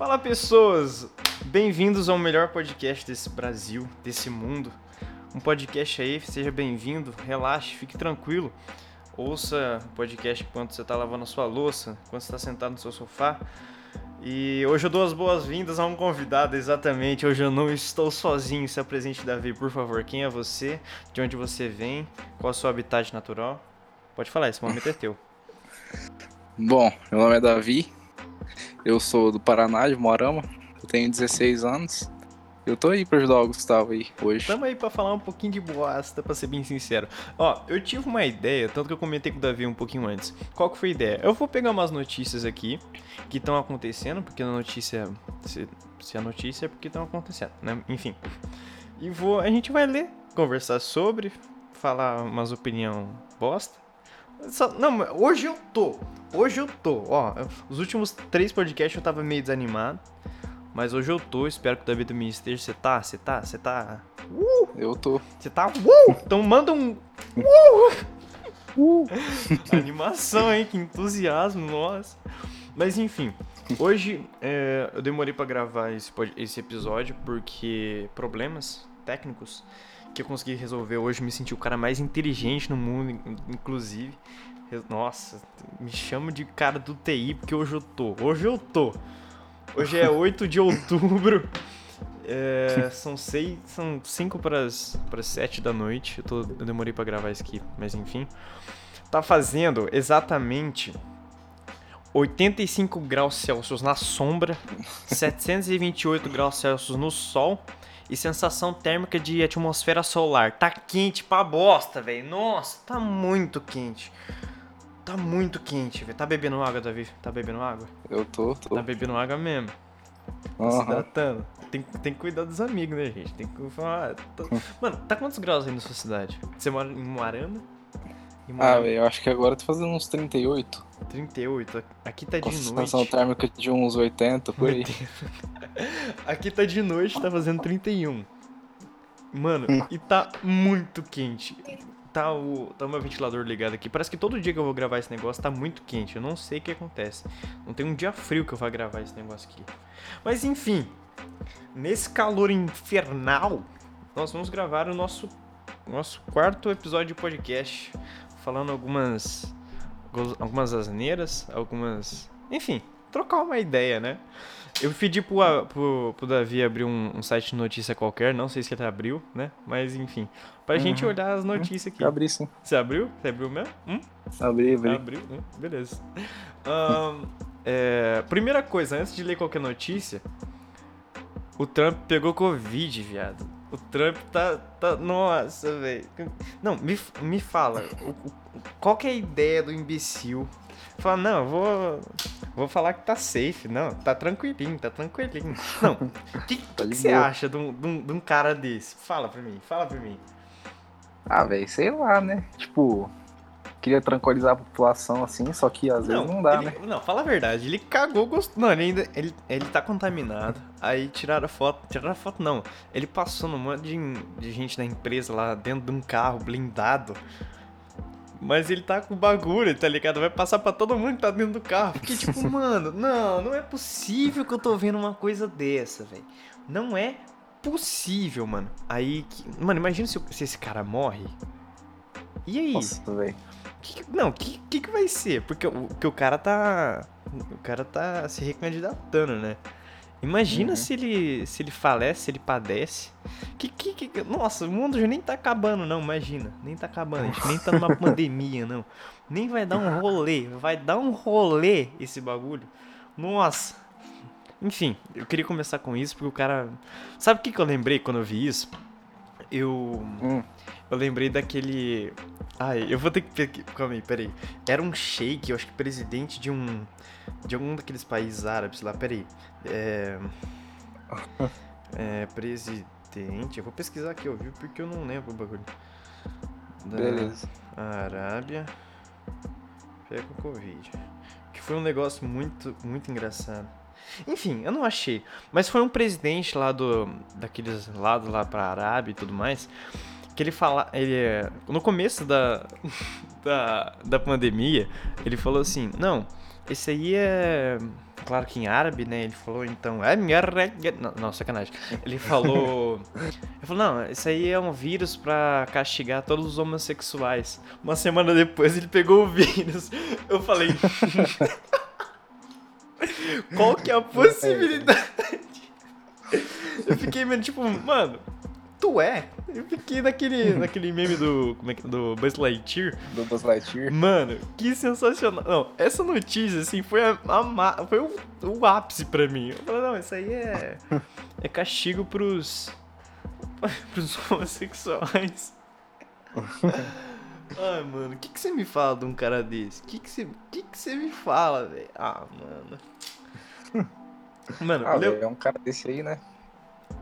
Fala pessoas, bem-vindos ao melhor podcast desse Brasil, desse mundo. Um podcast aí, seja bem-vindo, relaxe, fique tranquilo. Ouça o podcast enquanto você está lavando a sua louça, enquanto você está sentado no seu sofá. E hoje eu dou as boas-vindas a um convidado, exatamente. Hoje eu não estou sozinho. Se apresente, Davi, por favor. Quem é você? De onde você vem? Qual é o seu habitat natural? Pode falar, esse momento é teu. Bom, meu nome é Davi, eu sou do Paraná, de Morama. Eu tenho 16 anos. Eu tô aí pra ajudar o Gustavo aí hoje. Tamo aí pra falar um pouquinho de boasta, pra ser bem sincero. Ó, eu tive uma ideia, tanto que eu comentei com o Davi um pouquinho antes. Qual que foi a ideia? Eu vou pegar umas notícias aqui que estão acontecendo, porque a notícia. Se, se a notícia é porque estão acontecendo, né? Enfim. E vou. A gente vai ler, conversar sobre, falar umas opinião bosta. Não, hoje eu tô. Hoje eu tô. Ó, os últimos três podcasts eu tava meio desanimado. Mas hoje eu tô. Espero que o Davi também esteja. Você tá? Você tá? Você tá? Uh! Eu tô. Você tá? Uh! Então manda um. Uh! Uh! Animação, hein? Que entusiasmo, nossa. Mas enfim. Hoje é, eu demorei para gravar esse, esse episódio porque problemas técnicos que eu consegui resolver hoje. Me senti o cara mais inteligente no mundo, inclusive. Nossa, me chamo de cara do TI porque hoje eu tô. Hoje eu tô. Hoje é 8 de outubro. É, são seis, são 5 para as 7 da noite. Eu, tô, eu demorei para gravar isso aqui, mas enfim. Tá fazendo exatamente 85 graus Celsius na sombra, 728 graus Celsius no sol e sensação térmica de atmosfera solar. Tá quente pra bosta, velho. Nossa, tá muito quente. Tá muito quente, velho. Tá bebendo água, Davi? Tá bebendo água? Eu tô, tô. Tá bebendo água mesmo. Tá uhum. se hidratando. Tem, tem que cuidar dos amigos, né, gente? Tem que falar. Tô... Mano, tá quantos graus aí na sua cidade? Você mora em Moarama? Ah, velho, eu acho que agora tá fazendo uns 38. 38? Aqui tá de noite. Sensação térmica de uns 80 por aí. Aqui tá de noite, tá fazendo 31. Mano, hum. e tá muito quente. Tá o, tá o meu ventilador ligado aqui. Parece que todo dia que eu vou gravar esse negócio tá muito quente. Eu não sei o que acontece. Não tem um dia frio que eu vou gravar esse negócio aqui. Mas enfim, nesse calor infernal, nós vamos gravar o nosso, nosso quarto episódio de podcast. Falando algumas algumas asneiras, algumas. Enfim, trocar uma ideia, né? Eu pedi pro, pro, pro Davi abrir um, um, site de notícia qualquer, não sei se ele abriu, né? Mas enfim, pra uhum. gente olhar as notícias aqui. Abri sim. Você abriu? Você abriu mesmo? Hum? Abri, abri. Abriu, hum, beleza. Um, é, primeira coisa, antes de ler qualquer notícia, o Trump pegou Covid, viado. O Trump tá. tá nossa, velho. Não, me, me fala. Qual que é a ideia do imbecil? Fala, não, vou. Vou falar que tá safe. Não, tá tranquilinho, tá tranquilinho. Não. O que, tá que, que você acha de um, de, um, de um cara desse? Fala pra mim, fala pra mim. Ah, velho, sei lá, né? Tipo, queria tranquilizar a população assim, só que às não, vezes não dá, ele, né? Não, fala a verdade, ele cagou gosto. Não, ele ainda. Ele, ele tá contaminado. Aí tiraram a foto. Tiraram a foto, não. Ele passou num monte de, de gente da empresa lá dentro de um carro blindado. Mas ele tá com bagulho, tá ligado? Vai passar pra todo mundo que tá dentro do carro. Porque, tipo, mano, não, não é possível que eu tô vendo uma coisa dessa, velho. Não é possível, mano. Aí, que... mano, imagina se, se esse cara morre. E aí? Nossa, velho. Que, não, o que, que, que vai ser? Porque o, que o cara tá. O cara tá se recandidatando, né? Imagina uhum. se ele se ele falece, se ele padece. Que, que, que, nossa, o mundo já nem tá acabando, não, imagina. Nem tá acabando, a gente nem tá numa pandemia, não. Nem vai dar um rolê, vai dar um rolê esse bagulho. Nossa. Enfim, eu queria começar com isso porque o cara. Sabe o que, que eu lembrei quando eu vi isso? Eu. Hum. Eu lembrei daquele. Ai, eu vou ter que. Calma aí, peraí. Era um sheik, eu acho que presidente de um. De algum daqueles países árabes lá, peraí. É. É. Presidente. Eu vou pesquisar aqui, eu vi, porque eu não lembro o bagulho. Da Beleza. Arábia. Pega o Covid. Que foi um negócio muito, muito engraçado. Enfim, eu não achei. Mas foi um presidente lá do. daqueles lados lá pra Arábia e tudo mais que ele fala, ele no começo da, da, da pandemia, ele falou assim: "Não, esse aí é. Claro que em árabe, né? Ele falou então. "É minha regga-" Não, não, sacanagem. Ele falou. Ele falou, não, isso aí é um vírus pra castigar todos os homossexuais. Uma semana depois ele pegou o vírus. Eu falei. Qual que é a possibilidade? Eu fiquei meio tipo, mano, tu é? Eu fiquei naquele, naquele meme do. Como é que do Buzz Lightyear. Do Buzz Lightyear. Mano, que sensacional. Não, essa notícia, assim, foi, a, a foi o, o ápice pra mim. Eu falei, não, isso aí é. É castigo pros. pros homossexuais. Ai, mano, o que, que você me fala de um cara desse? O que, que, você, que, que você me fala, velho? Ah, mano. Mano, Ah, leu- é um cara desse aí, né?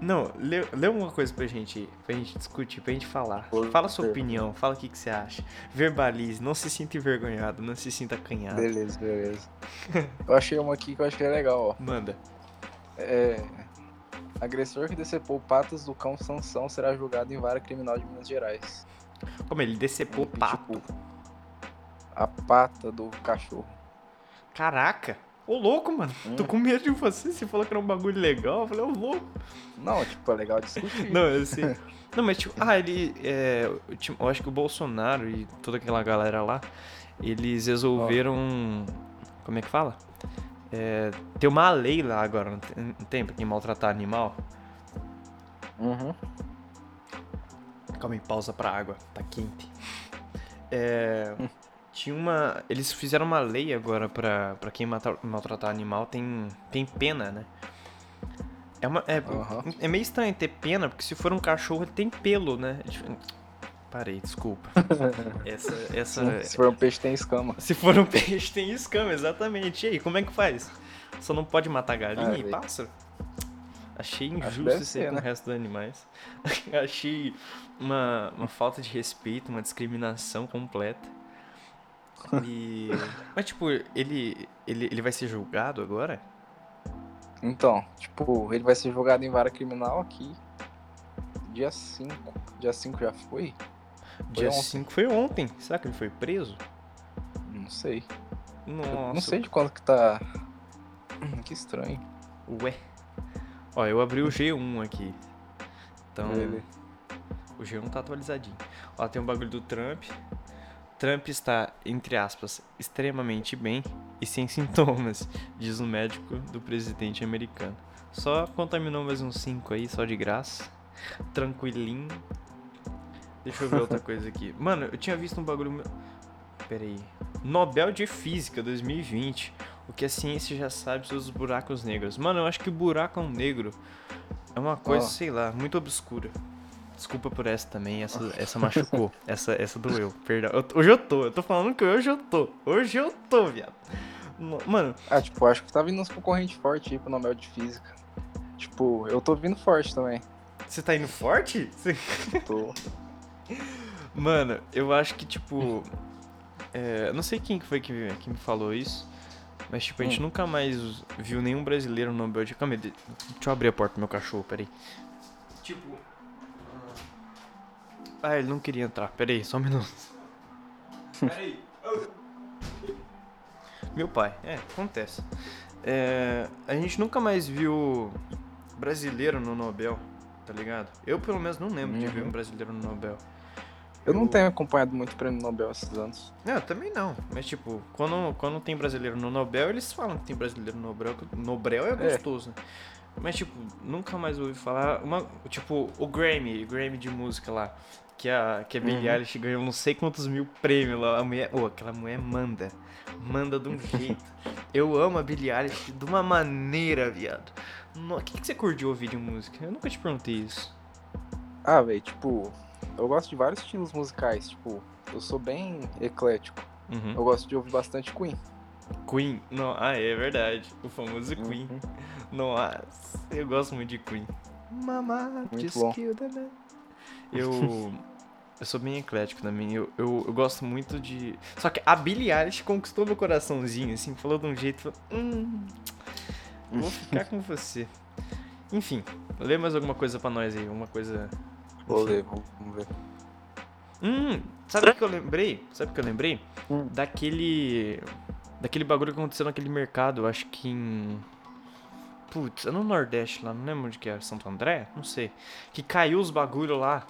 não, lê, lê uma coisa pra gente, pra gente discutir, pra gente falar. Fala sua por- opinião, fala o que, que você acha. Verbalize, não se sinta envergonhado, não se sinta acanhado. Beleza, beleza. Eu achei uma aqui que eu é legal, ó. Manda. É. Agressor que decepou patas do cão Sansão será julgado em vara criminal de Minas Gerais. Como ele decepou o E, pato. tipo, a pata do cachorro. Caraca! Ô louco, mano. Tô Hum. com medo de você. Você falou que era um bagulho legal. Eu falei, ô louco. Não, tipo, é legal discutir. Não, eu sei. Não, mas tipo, ah, ele. É, eu acho que o Bolsonaro e toda aquela galera lá, eles resolveram. Como é que fala? É, tem uma lei lá agora, não tem, não tem pra quem maltratar animal? Uhum. Calma aí, pausa pra água, tá quente. É, tinha uma. Eles fizeram uma lei agora pra, pra quem mata- maltratar animal tem, tem pena, né? É, uma, é, Aham. é meio estranho ter pena, porque se for um cachorro ele tem pelo, né? É Parei, desculpa. Essa. essa Se for um peixe, tem escama. se for um peixe, tem escama, exatamente. E aí, como é que faz? Só não pode matar galinha Ah, e velho. pássaro? Achei injusto isso aí ser, com o né? resto dos animais. Achei uma, uma falta de respeito, uma discriminação completa. E... Mas, tipo, ele, ele, ele vai ser julgado agora? Então, tipo, ele vai ser julgado em vara criminal aqui. Dia 5. Dia 5 já foi? Dia ontem. 5 foi ontem. Será que ele foi preso? Não sei. Nossa. Não sei de quando que tá. Que estranho. Ué. Ó, eu abri o G1 aqui. Então, Ele- o G1 tá atualizadinho. Ó, tem um bagulho do Trump. Trump está, entre aspas, extremamente bem e sem sintomas, diz o médico do presidente americano. Só contaminou mais uns 5 aí, só de graça. Tranquilinho. Deixa eu ver outra coisa aqui. Mano, eu tinha visto um bagulho. meu- Pera aí. Nobel de Física 2020. O que a ciência já sabe sobre os buracos negros. Mano, eu acho que o buraco negro é uma coisa, Ó. sei lá, muito obscura. Desculpa por essa também, essa, essa machucou. essa, essa doeu, perdão. Eu- hoje eu tô, eu tô falando que hoje eu tô. Hoje eu tô, viado. No- Mano, Ah, tipo, acho que tá vindo uns concorrentes fortes aí pro Nobel de Física. Tipo, eu tô vindo forte também. você tá indo forte? Você- Tô. Mano, eu acho que, tipo. É, não sei quem que foi que, que me falou isso. Mas, tipo, a gente Hum. nunca mais viu nenhum brasileiro no Nobel de. Calma aí, de- deixa eu abrir a porta do meu cachorro, peraí. Tipo. Ah, ele não queria entrar. Peraí, só um minuto. Peraí. Meu pai, é, acontece. É, a gente nunca mais viu brasileiro no Nobel, tá ligado? Eu, pelo menos, não lembro de ver Uhum. um brasileiro no Nobel. Eu não tenho acompanhado muito o prêmio Nobel esses anos. Não, também não. Mas, tipo, quando, quando tem brasileiro no Nobel, eles falam que tem brasileiro no Nobel. Nobel é gostoso, né? Mas, tipo, nunca mais ouvi falar. Uma, tipo, o Grammy, o Grammy de música lá. Que a, que a Billie Uhum. Eilish ganhou não sei quantos mil prêmios lá. A mulher, oh, aquela mulher manda. Manda de um jeito. Eu amo a Billie Eilish de uma maneira, viado. O que, que você curte de ouvir de música? Eu nunca te perguntei isso. Ah, velho, tipo, eu gosto de vários estilos musicais. Tipo, eu sou bem eclético. Uhum. Eu gosto de ouvir bastante Queen. Queen. Não, ah, é verdade. O famoso Queen. Uhum. Nossa, eu gosto muito de Queen. Mama, Muito just bom. kill the man. Eu, eu sou bem eclético também. Eu, eu, eu gosto muito de. Só que a Billie Eilish conquistou meu coraçãozinho, assim, falou de um jeito. Hum, vou ficar com você. Enfim, lê mais alguma coisa pra nós aí, uma coisa. Vou ler, vamos ver. Hum, sabe o que eu lembrei? Sabe o que eu lembrei? Hum. Daquele. Daquele bagulho que aconteceu naquele mercado, acho que em. Putz, é no Nordeste lá, não lembro onde que era, Santo André? Não sei. Que caiu os bagulho lá.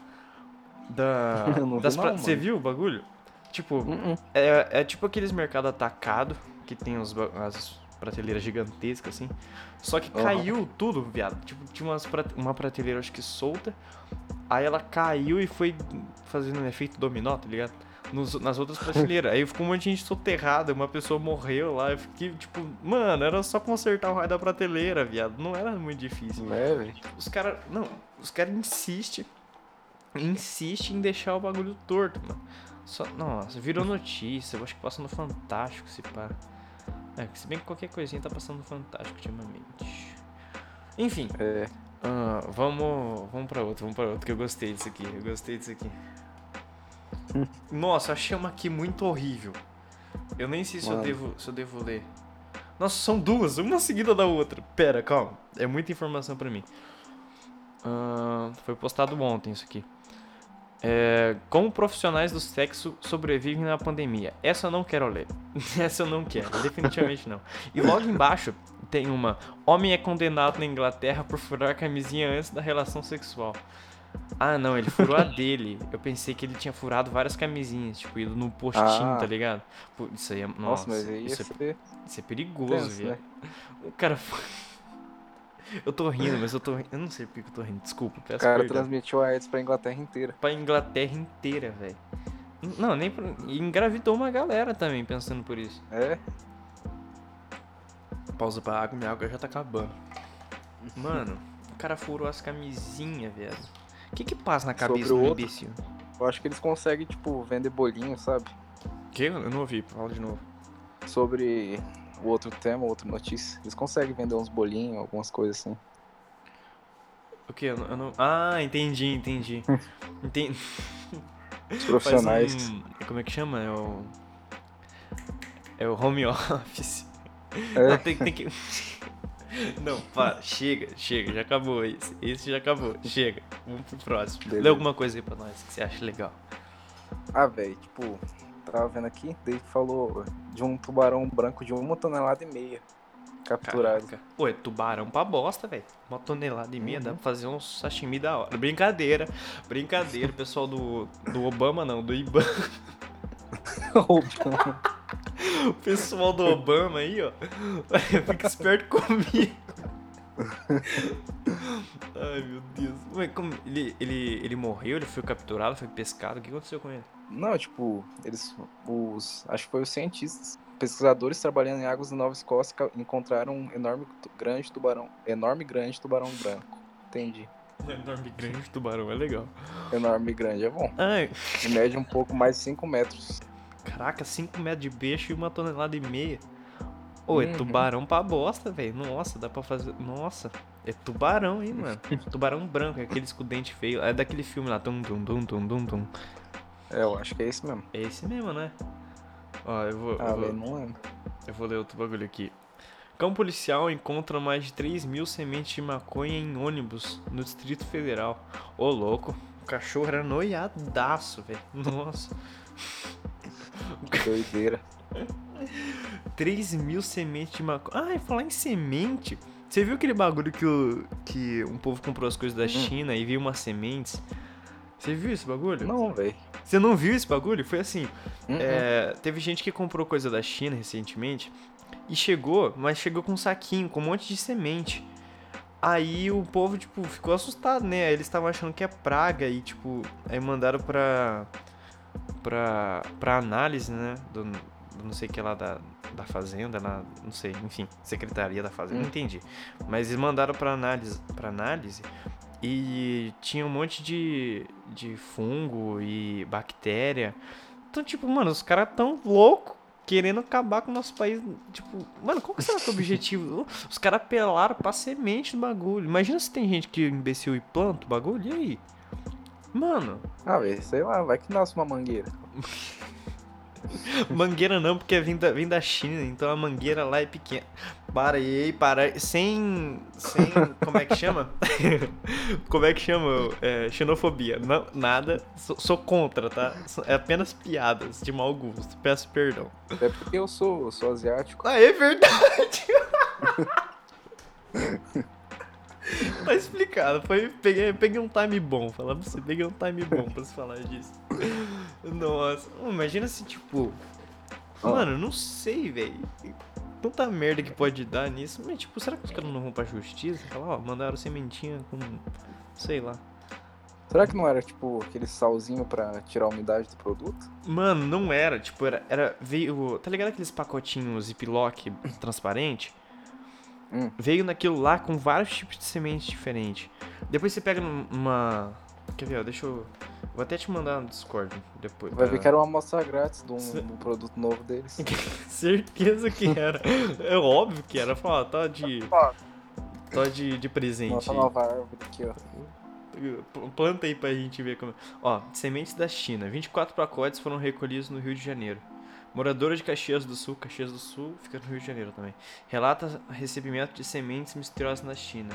Da. Não vi das não. Você viu o bagulho? Tipo, Uh-uh. é, é tipo aqueles mercados atacado que tem os, as prateleiras gigantescas assim. Só que caiu tudo, viado. Tipo, tinha umas prate- uma prateleira acho que solta. Aí ela caiu e foi fazendo um efeito dominó, tá ligado? Nos- nas outras prateleiras. Aí ficou um monte de gente soterrada, uma pessoa morreu lá. Eu fiquei tipo, mano, era só consertar o raio da prateleira, viado. Não era muito difícil. É, velho. Os caras. Não, os caras insistem. Insistem em deixar o bagulho torto, mano. Só, nossa, virou notícia. Eu acho que passa no Fantástico, se pá. É, se bem que qualquer coisinha tá passando no Fantástico ultimamente. Enfim, É. ah, vamos, vamos pra outro, vamos pra outro, que eu gostei disso aqui. Eu gostei disso aqui. Nossa, achei uma aqui muito horrível. Eu nem sei se eu, devo, se eu devo ler. Nossa, são duas, uma seguida da outra. Pera, calma. É muita informação pra mim. Ah, foi postado ontem isso aqui. É, como profissionais do sexo sobrevivem na pandemia? Essa eu não quero ler. Essa eu não quero, definitivamente não. E logo embaixo tem uma: Homem é condenado na Inglaterra por furar a camisinha antes da relação sexual. Ah, não, ele furou a dele. Eu pensei que ele tinha furado várias camisinhas, tipo, ido no postinho, Ah. tá ligado? Pô, isso aí é. Nossa, Nossa, mas isso, é, ser isso é perigoso, viu? né? O cara. Eu tô rindo, mas eu tô rindo. Eu não sei por que eu tô rindo, desculpa, O peço cara perdão. transmitiu a AIDS pra Inglaterra inteira. Pra Inglaterra inteira, velho. Não, nem pra... e engravidou uma galera também pensando por isso. É? Pausa pra água, minha água já tá acabando. Mano, o cara furou as camisinhas, velho. O que que passa na cabeça o do imbecil? Eu acho que eles conseguem, tipo, vender bolinho, sabe? Que? Eu não ouvi, fala de novo. Sobre o outro tema, outra notícia. Eles conseguem vender uns bolinhos, algumas coisas assim. O que? Eu não, eu não- Ah, entendi, entendi. entendi. Os profissionais. Um... Como é que chama? É o... É o home office. É. Não, tem, tem que... Não, para, chega, chega, já acabou esse. Esse já acabou, chega. Vamos pro próximo. Lê Beleza. alguma coisa aí pra nós que você acha legal. Ah, velho, tipo, tava vendo aqui, daí falou de um tubarão branco de uma tonelada e meia capturado. Caraca. Pô, é tubarão pra bosta, velho. Uma tonelada e meia, Uhum. dá pra fazer um sashimi da hora. Brincadeira, brincadeira, pessoal do, do Obama não, do IBAN. O pessoal do Obama aí, ó. Fica esperto comigo. Ai, meu Deus. Ué, como, ele, ele, ele morreu, ele foi capturado, foi pescado. O que aconteceu com ele? Não, tipo, eles, os, acho que foi os cientistas, pesquisadores trabalhando em águas da Nova Escócia encontraram um enorme, grande tubarão, enorme grande tubarão branco. Entendi. Enorme grande tubarão, é legal. Enorme grande é bom. Ai, E mede um pouco mais de 5 metros. caraca, 5 metros de peixe e uma tonelada e meia. Ô, é Uhum. tubarão pra bosta, velho. Nossa, dá pra fazer. Nossa, é tubarão, hein, mano. tubarão branco, é aqueles com dente feio. É daquele filme lá. Tum, tum, tum, tum, tum, tum. É, eu acho que é esse mesmo. É esse mesmo, né? Ó, eu vou. Ah, eu vou... não lembro. Eu vou ler outro bagulho aqui. Cão policial encontra mais de 3 mil sementes de maconha em ônibus no Distrito Federal. Ô, louco. O cachorro era noiadaço, velho. Nossa. Doideira. 3 mil sementes de maconha. Ah, e falar em semente. Você viu aquele bagulho que, o, que um povo comprou as coisas da China e viu umas sementes? Você viu esse bagulho? Não, velho. Você não viu esse bagulho? Foi assim. Uhum. É, teve gente que comprou coisa da China recentemente e chegou, mas chegou com um saquinho, com um monte de semente. Aí o povo, tipo, ficou assustado, né? Eles estavam achando que é praga e, tipo, aí mandaram pra. pra, pra análise, né? Do, do não sei o que lá da, da Fazenda, lá, não sei, enfim, Secretaria da Fazenda, Hum. não entendi. Mas eles mandaram pra análise, pra análise e tinha um monte de, de fungo e bactéria. Então, tipo, mano, os caras tão loucos querendo acabar com o nosso país. Tipo, mano, qual que será que é o objetivo? Os caras apelaram pra semente do bagulho. Imagina se tem gente que é imbecil e planta o bagulho, e aí? Mano, Ah, velho, sei lá, vai que nasce uma mangueira. Mangueira não, porque vem da, vem da China, então a mangueira lá é pequena. Para aí, para aí. Sem. Sem. Como é que chama? como é que chama? É, xenofobia. Não, nada. Sou, sou contra, tá? É apenas piadas de mau gosto. Peço perdão. É porque eu sou, sou asiático. Ah, é verdade! tá explicado. Foi, peguei, peguei um time bom. Falar pra você, peguei um time bom pra se falar disso. Nossa, imagina se tipo. Ó. Mano, não sei, velho. Tanta merda que pode dar nisso. Mas, tipo, será que os caras não vão pra justiça? Falar, ó, mandaram sementinha com. Sei lá. Será que não era tipo aquele salzinho pra tirar a umidade do produto? Mano, não era. Tipo, era. era veio. Tá ligado aqueles pacotinhos Ziploc transparente? Hum. Veio naquilo lá com vários tipos de sementes diferentes. Depois você pega numa. Quer ver, ó, deixa eu. Vou até te mandar no Discord depois. Vai pra- ver que era uma amostra grátis de um, de um produto novo deles. Certeza que era. É óbvio que era. Fala, tá de. Tá de, de presente. Nossa nova árvore aqui, ó. Planta aí pra gente ver como. Ó, sementes da China. 24 pacotes foram recolhidos no Rio de Janeiro. Moradora de Caxias do Sul, Caxias do Sul fica no Rio de Janeiro também. Relata recebimento de sementes misteriosas na China.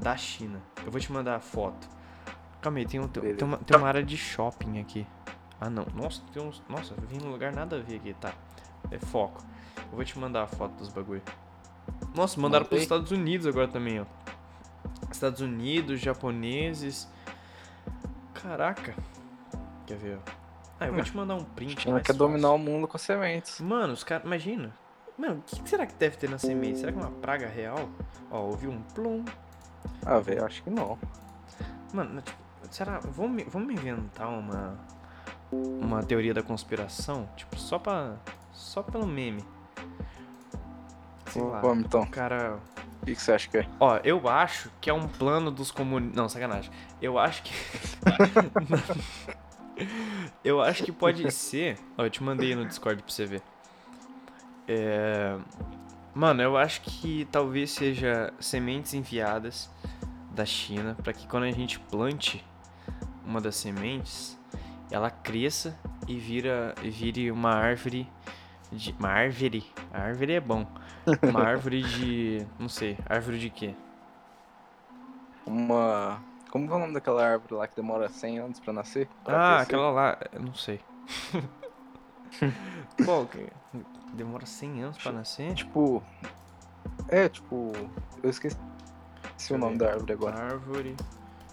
Da China. Eu vou te mandar a foto. Calma aí, tem, um, tem, tem uma, tem uma área de shopping aqui. Ah não, nossa, tem uns. Nossa, eu vim num lugar nada a ver aqui, tá. É foco. Eu vou te mandar a foto dos bagulho. Nossa, mandaram pros Mandei. Estados Unidos agora também, ó. Estados Unidos, japoneses. Caraca. Quer ver? ó? Ah, eu vou te mandar um print. Mais quer dominar o fácil. mundo com sementes. Mano, os caras. Imagina. Mano, o que que será que deve ter na semente? Será que é uma praga real? Ó, ouvi um plum. Ah, velho, acho que não. Mano, tipo, será. Vamos, vamos inventar uma. Uma teoria da conspiração? Tipo, só pra. Só pelo meme. Sei lá. Vamos então. O cara. O que, que você acha que é? Ó, eu acho que é um plano dos comunistas. Não, sacanagem. Eu acho que. eu acho que pode ser. Ó, eu te mandei no Discord pra você ver. É. Mano, eu acho que talvez seja sementes enviadas da China pra que quando a gente plante uma das sementes, ela cresça e vira vire uma árvore de uma árvore. A árvore é bom. Uma árvore de, não sei, árvore de quê? Uma. Como é o nome daquela árvore lá que demora 100 anos pra nascer? Pra Ah, crescer? aquela lá, eu não sei. Qual que demora 100 anos pra nascer? Tipo. É, tipo. Eu esqueci o nome da árvore agora. Árvore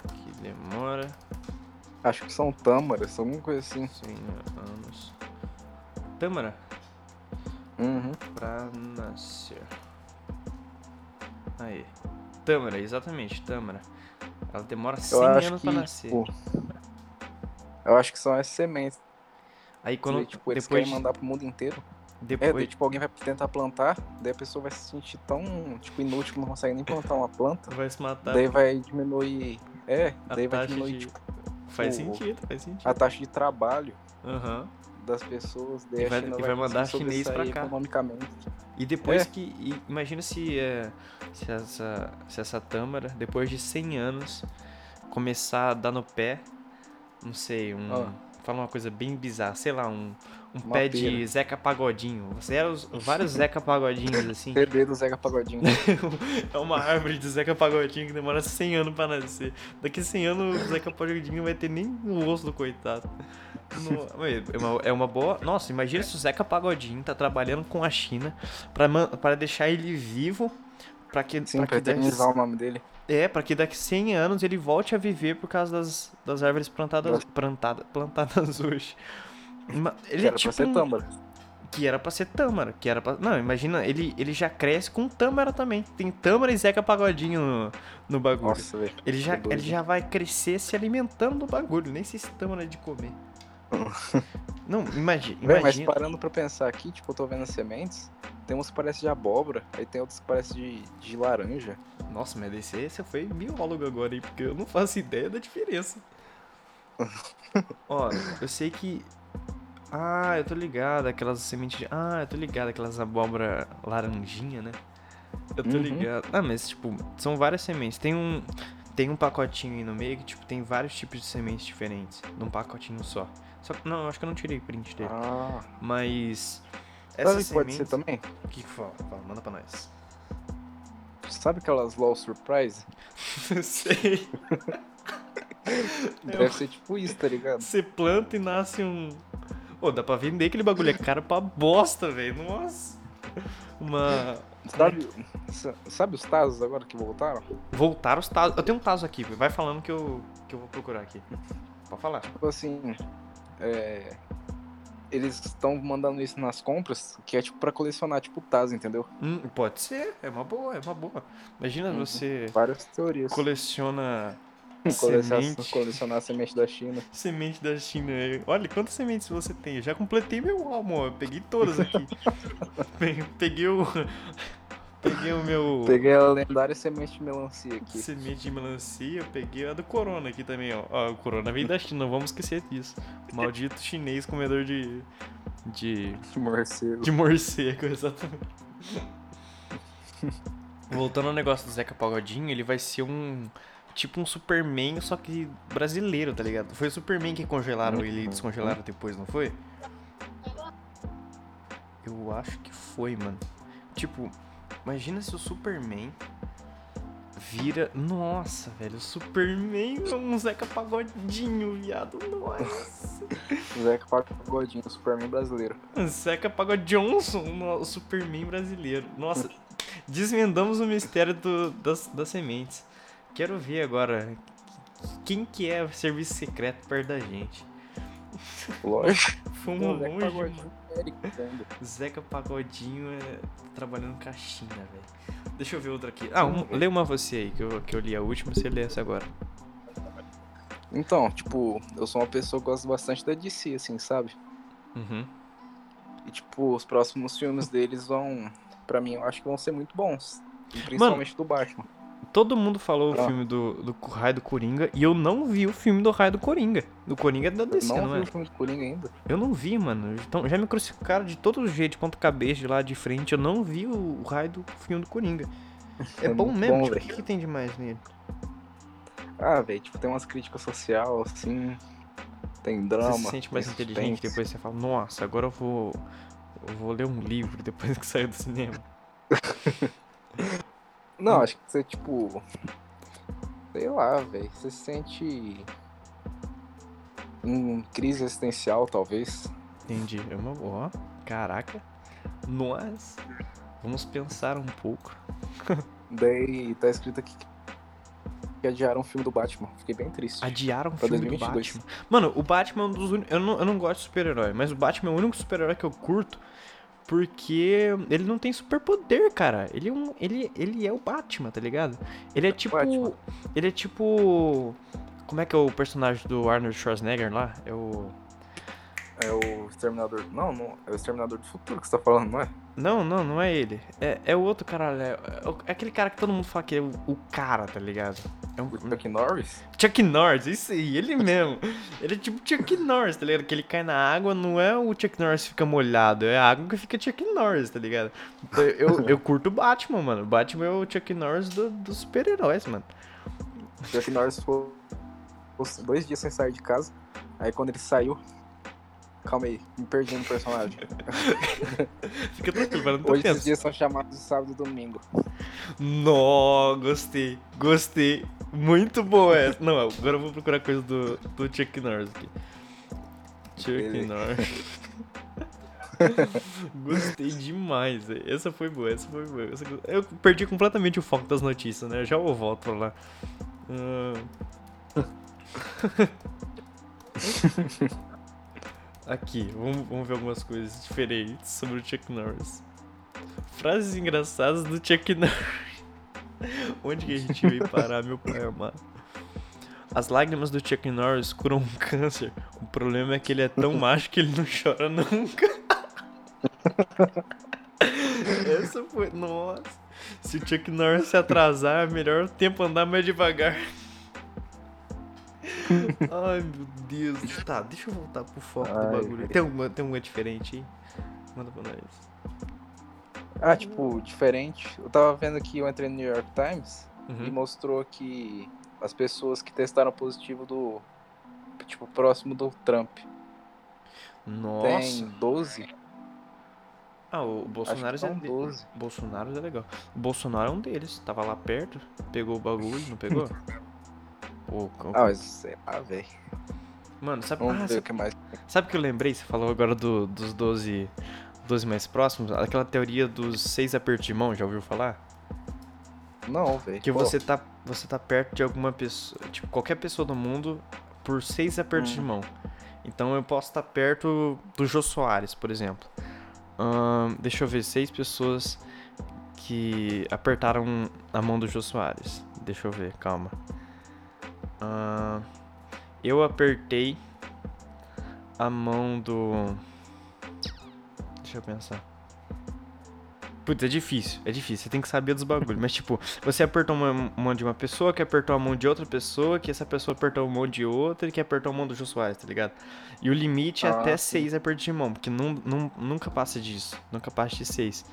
que demora Acho que são tâmaras, alguma coisa assim. 100 anos. Tâmara Uhum. pra nascer. Aí. Tâmara, exatamente, Tâmara. Ela demora 100 Eu acho anos que. pra nascer. Tipo, eu acho que são as sementes. Aí Quando, quando tipo, eles depois querem mandar pro mundo inteiro. É, depois daí, tipo, alguém vai tentar plantar, daí a pessoa vai se sentir tão, tipo, inútil que não consegue nem plantar uma planta. vai se matar. Daí vai diminuir. É, a daí vai diminuir, de... tipo, Faz o- sentido, faz sentido. a taxa de trabalho Aham. Das pessoas. Daí E vai- e vai mandar chinês sobressair cá. economicamente. E depois É. que. e imagina se, é, se, essa, se essa Tâmara, depois de 100 anos, começar a dar no pé, não sei, um. Ó. Fala uma coisa bem bizarra, sei lá, um, um Uma pé de. Zeca Pagodinho. Zero, vários Zeca Pagodinhos assim. CD do Zeca Pagodinho. é uma árvore de Zeca Pagodinho que demora 100 anos pra nascer. Daqui 100 anos o Zeca Pagodinho vai ter nem o osso do coitado. No- é, uma, é uma boa. Nossa, imagina se o Zeca Pagodinho tá trabalhando com a China pra deixar ele vivo. Pra que, Sim, pra pra que daqui, o nome dele. é, pra que daqui 100 anos ele volte a viver por causa das, das árvores plantadas, Das- plantada, plantadas hoje. Ele Que é era tipo pra ser um- tâmara. que era pra ser Tâmara, que era pra... Não, imagina, ele, ele já cresce com Tâmara também. Tem Tâmara e Zeca Pagodinho no, no bagulho. Nossa, velho. ele, já, ele já vai crescer se alimentando do bagulho, nem sei se Tâmara é de comer. Não, imagina, mas parando pra pensar aqui, tipo, eu tô vendo as sementes. Tem uns que parecem de abóbora, aí tem outros que parecem de, de laranja. Nossa, mas esse, esse foi biólogo agora, hein? Porque eu não faço ideia da diferença. Ó, eu sei que... Ah, eu tô ligado, aquelas sementes de... Ah, eu tô ligado, aquelas abóbora laranjinha, né? Eu tô Uhum. ligado. Ah, mas tipo, são várias sementes. Tem um... tem um pacotinho aí no meio que, tipo, tem vários tipos de sementes diferentes. Num pacotinho só. Só que, não, acho que eu não tirei print dele. Ah, Mas. sabe Essas que pode ser também? O que que fala? Fala, manda pra nós. Sabe aquelas LOL Surprise? Sei. Deve ser tipo isso, tá ligado? Você planta e nasce um. Ô, dá pra vender aquele bagulho. É caro pra bosta, velho. Nossa. Uma. Sabe, sa- sabe os Tazos agora que voltaram? Voltaram os tazos. Eu tenho um tazo aqui, vai falando que eu, que eu vou procurar aqui. Pode falar. Tipo assim, é, eles estão mandando isso nas compras, que é tipo pra colecionar, tipo Taz, entendeu? Hum, pode ser, é uma boa, é uma boa. Imagina Uhum. você Várias teorias. coleciona semente, colecionar a semente da China. semente da China. Olha quantas sementes você tem. Eu já completei meu álbum. Eu peguei todas aqui. Pe- peguei o. Peguei o meu. Peguei a lendária semente de melancia aqui. Semente de melancia, peguei a do Corona aqui também, ó. Ó, o Corona veio da China, não vamos esquecer disso. Maldito chinês comedor de. de. De morcego. de morcego, exatamente. Voltando ao negócio do Zeca Pagodinho, ele vai ser um. Tipo um Superman, só que brasileiro, tá ligado? Foi o Superman que congelaram ele e descongelaram depois, não foi? Eu acho que foi, mano. Tipo, imagina se o Superman vira. Nossa, velho, o Superman é um Zeca Pagodinho, viado. Nossa. Zeca Pagodinho, Superman brasileiro. Zeca Pagode Johnson, o Superman brasileiro. Nossa, desvendamos o mistério do- das, das sementes. Quero ver agora quem que é serviço secreto perto da gente. Lógico. Fomos Zeca longe, Pagodinho, mano. Zeca Pagodinho é trabalhando caixinha, velho. Deixa eu ver outra aqui. Ah, um, lê uma você aí, que eu, que eu li a última, você lê essa agora. Então, tipo, eu sou uma pessoa que gosta bastante da DC, assim, sabe? Uhum. E, tipo, os próximos filmes deles vão, pra mim, eu acho que vão ser muito bons. E Principalmente do Batman. Todo mundo falou o Ah. filme do, do Raio do Coringa e eu não vi o filme do Raio do Coringa. Do Coringa é da DC, não não vi é? o filme do Coringa ainda. Eu não vi, mano. Então, já me crucificaram de todo jeito, de ponta cabeça, de lá de frente. Eu não vi o, o raio do filme do Coringa. É, É bom mesmo? bom, tipo, o que, que tem demais nele? Ah, velho, tipo, tem umas críticas social, assim. Tem drama. você se sente mais tem inteligente, suspense. depois você fala, nossa, agora eu vou. Eu vou ler um livro depois que sair do cinema. Não, acho que você, tipo. Sei lá, velho. Você se sente. Em crise existencial, talvez. Entendi. É uma boa. Caraca. Nós. Vamos pensar um pouco. Daí tá escrito aqui que adiaram o filme do Batman. Fiquei bem triste. Adiaram o filme do 2022. Batman. Mano, o Batman é um dos únicos. Eu não, eu não gosto de super-herói, mas o Batman é o único super-herói que eu curto. Porque ele não tem superpoder, cara. Ele é, um, ele, ele é o Batman, tá ligado? Ele é tipo. Batman. Ele é tipo. Como é que é o personagem do Arnold Schwarzenegger lá? É o. É o Exterminador. Não, não. É o Exterminador do Futuro que você tá falando, não é? Não, não, não é ele. É, é o outro caralho. É, é é aquele cara que todo mundo fala que é o, o cara, tá ligado? É um, O Chuck Norris? Chuck Norris, isso aí, ele mesmo. Ele é tipo Chuck Norris, tá ligado? Que ele cai na água, não é o Chuck Norris que fica molhado, é a água que fica Chuck Norris, tá ligado? Então, eu, eu curto o Batman, mano. O Batman é o Chuck Norris do- dos super-heróis, mano. Chuck Norris ficou dois dias sem sair de casa. Aí quando ele saiu. Calma aí, me perdi no personagem. Fica tranquilo, mas não tô Hoje esses tenso. dias são chamados de sábado e domingo. Nó, gostei, gostei. Muito boa essa. Não, agora eu vou procurar coisa do, do Chuck Norris aqui. Chuck. Norris. Gostei demais. velho. Essa foi boa, essa foi boa. Essa- Eu perdi completamente o foco das notícias, né? Já eu volto lá. Ah. Aqui, vamos, vamos ver algumas coisas diferentes sobre o Chuck Norris. Frases engraçadas do Chuck Norris. Onde que a gente veio parar, meu pai amado? As lágrimas do Chuck Norris curam um câncer. O problema é que ele é tão macho que ele não chora nunca. Essa foi. Nossa. Se o Chuck Norris se atrasar, é melhor o tempo andar mais devagar. Ai, meu Deus. Tá, deixa eu voltar pro foco do Ai, bagulho. velho. Tem alguma, tem alguma diferente aí? Manda pra nós. Ah, tipo, diferente. Eu tava vendo aqui, eu entrei no New York Times e Uhum. mostrou que as pessoas que testaram positivo do. Tipo, próximo do Trump. Nossa. Tem 12? Ah, o Bolsonaro Acho que é são de- 12. Bolsonaro é legal. O Bolsonaro é um deles. Tava lá perto, pegou o bagulho, não pegou? Co- Ah, mas sei lá, velho. Mano, sabe, Vamos ah, ver o sabe, que mais. sabe o que eu lembrei? Você falou agora do, dos 12, 12 mais próximos. Aquela teoria dos seis apertos de mão, já ouviu falar? Não, velho. Que Pô, você tá, você tá perto de alguma pessoa, tipo, qualquer pessoa do mundo por seis apertos de Hum. mão. Então eu posso estar perto do Jô Soares, por exemplo. Deixa eu ver, seis pessoas que apertaram a mão do Jô Soares. Deixa eu ver, calma. Ahn, eu apertei a mão do. Deixa eu pensar. Putz, é difícil, é difícil, você tem que saber dos bagulhos. Mas, tipo, você apertou uma mão de uma pessoa, que apertou a mão de outra pessoa, que essa pessoa apertou a mão de outra e que apertou a mão do Jô Soares, tá ligado? E o limite é Ah, até sim. seis apertos de mão, porque nun- nun- nunca passa disso. Nunca passa de seis.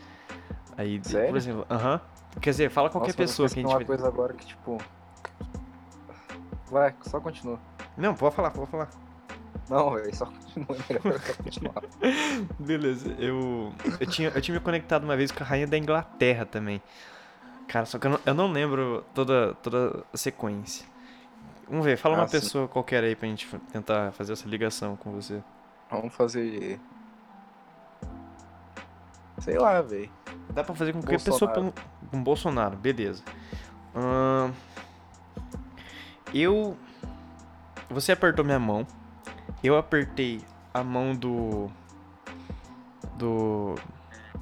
Aí, Sério? por exemplo, aham. Quer dizer, fala qualquer Nossa, pessoa que a gente vai. coisa agora que, tipo. Vai, só continua. Não, pode falar, pode falar. Não, velho, só continua. É melhor só continuar. Beleza, eu. Eu tinha, eu tinha me conectado uma vez com a rainha da Inglaterra também. Cara, só que eu não, eu não lembro toda, toda a sequência. Vamos ver, fala Ah, uma sim. pessoa qualquer aí pra gente tentar fazer essa ligação com você. Vamos fazer. Sei lá, velho. Dá pra fazer com qualquer pessoa Bolsonaro. pelo- com Bolsonaro, beleza. Ahn, eu. Você apertou minha mão. Eu apertei a mão do. Do.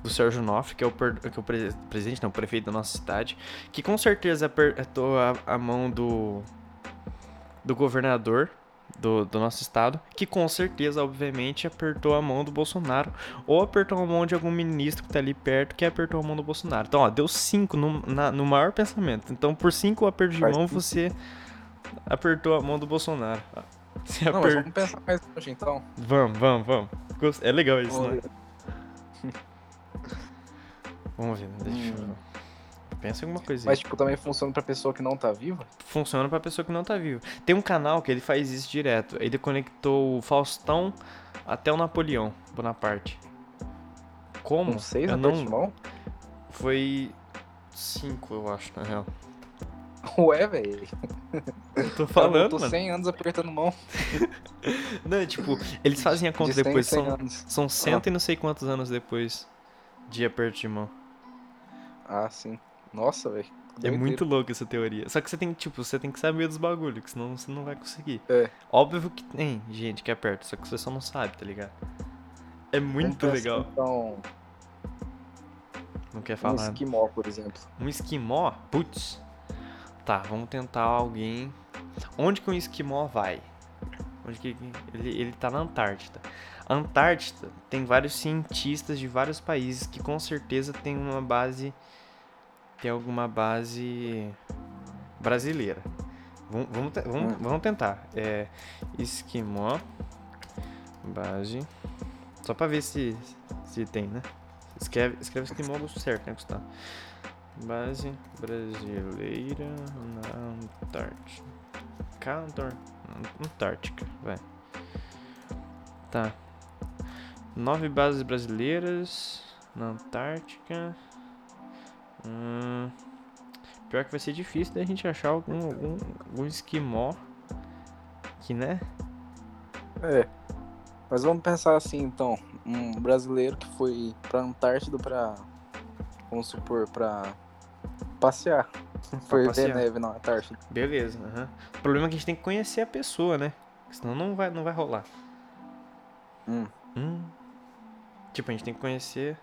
Do Sérgio Noff, que é o, que é o pre- presidente, não, o prefeito da nossa cidade. Que com certeza apertou a, a mão do. Do governador do, do nosso estado. Que com certeza, obviamente, apertou a mão do Bolsonaro ou apertou a mão de algum ministro que tá ali perto que apertou a mão do Bolsonaro. Então, ó, deu cinco no, na- no maior pensamento. Então, por cinco apertos de mão, você apertou a mão do Bolsonaro. Você Não, aper... vamos pensar mais longe então. Vamos, vamos, vamos. É legal isso, Vamos né? Vamos ver, deixa eu... Hum. Pensa em alguma coisa. Mas, tipo, também funciona pra pessoa que não tá viva? Funciona pra pessoa que não tá viva. Tem um canal que ele faz isso direto. Ele conectou o Faustão até o Napoleão Bonaparte. Como? Com seis eu não... Foi cinco, eu acho, na real. Ué, velho. Tô falando, tô mano. 100 anos apertando mão. Não, tipo, eles fazem a conta De 100 depois, 100 são, anos. são cento e não sei quantos anos depois de aperto de mão. Ah, sim. Nossa, velho. É muito louco essa teoria. Só que você tem, tipo, você tem que saber dos bagulhos, que senão você não vai conseguir. É. Óbvio que tem gente que aperta, só que você só não sabe, tá ligado? É muito legal. Então, Não quer um falar. esquimó, por exemplo. Um esquimó? Putz. Tá, vamos tentar alguém. Onde que um esquimó vai? Onde que ele, ele tá na Antártida. A Antártida tem vários cientistas de vários países que com certeza tem uma base. Tem alguma base brasileira. Vamos, vamos, vamos, Hum. vamos tentar. É. Esquimó. Base. Só pra ver se, se tem, né? Escreve, escreve esquimó certo, né, Gustavo? Base brasileira na Antártica. Cantor. Antártica, vai. Tá. Nove bases brasileiras na Antártica. Hum, pior que vai ser difícil da gente achar algum, algum, algum esquimó. Que, né? É. Mas vamos pensar assim, então. Um brasileiro que foi pra Antártida pra. Vamos supor, pra passear. Foi ver neve na Antártida. Beleza. aham. O problema é que a gente tem que conhecer a pessoa, né? Senão não vai, não vai rolar. Hum. Hum. Tipo, a gente tem que conhecer.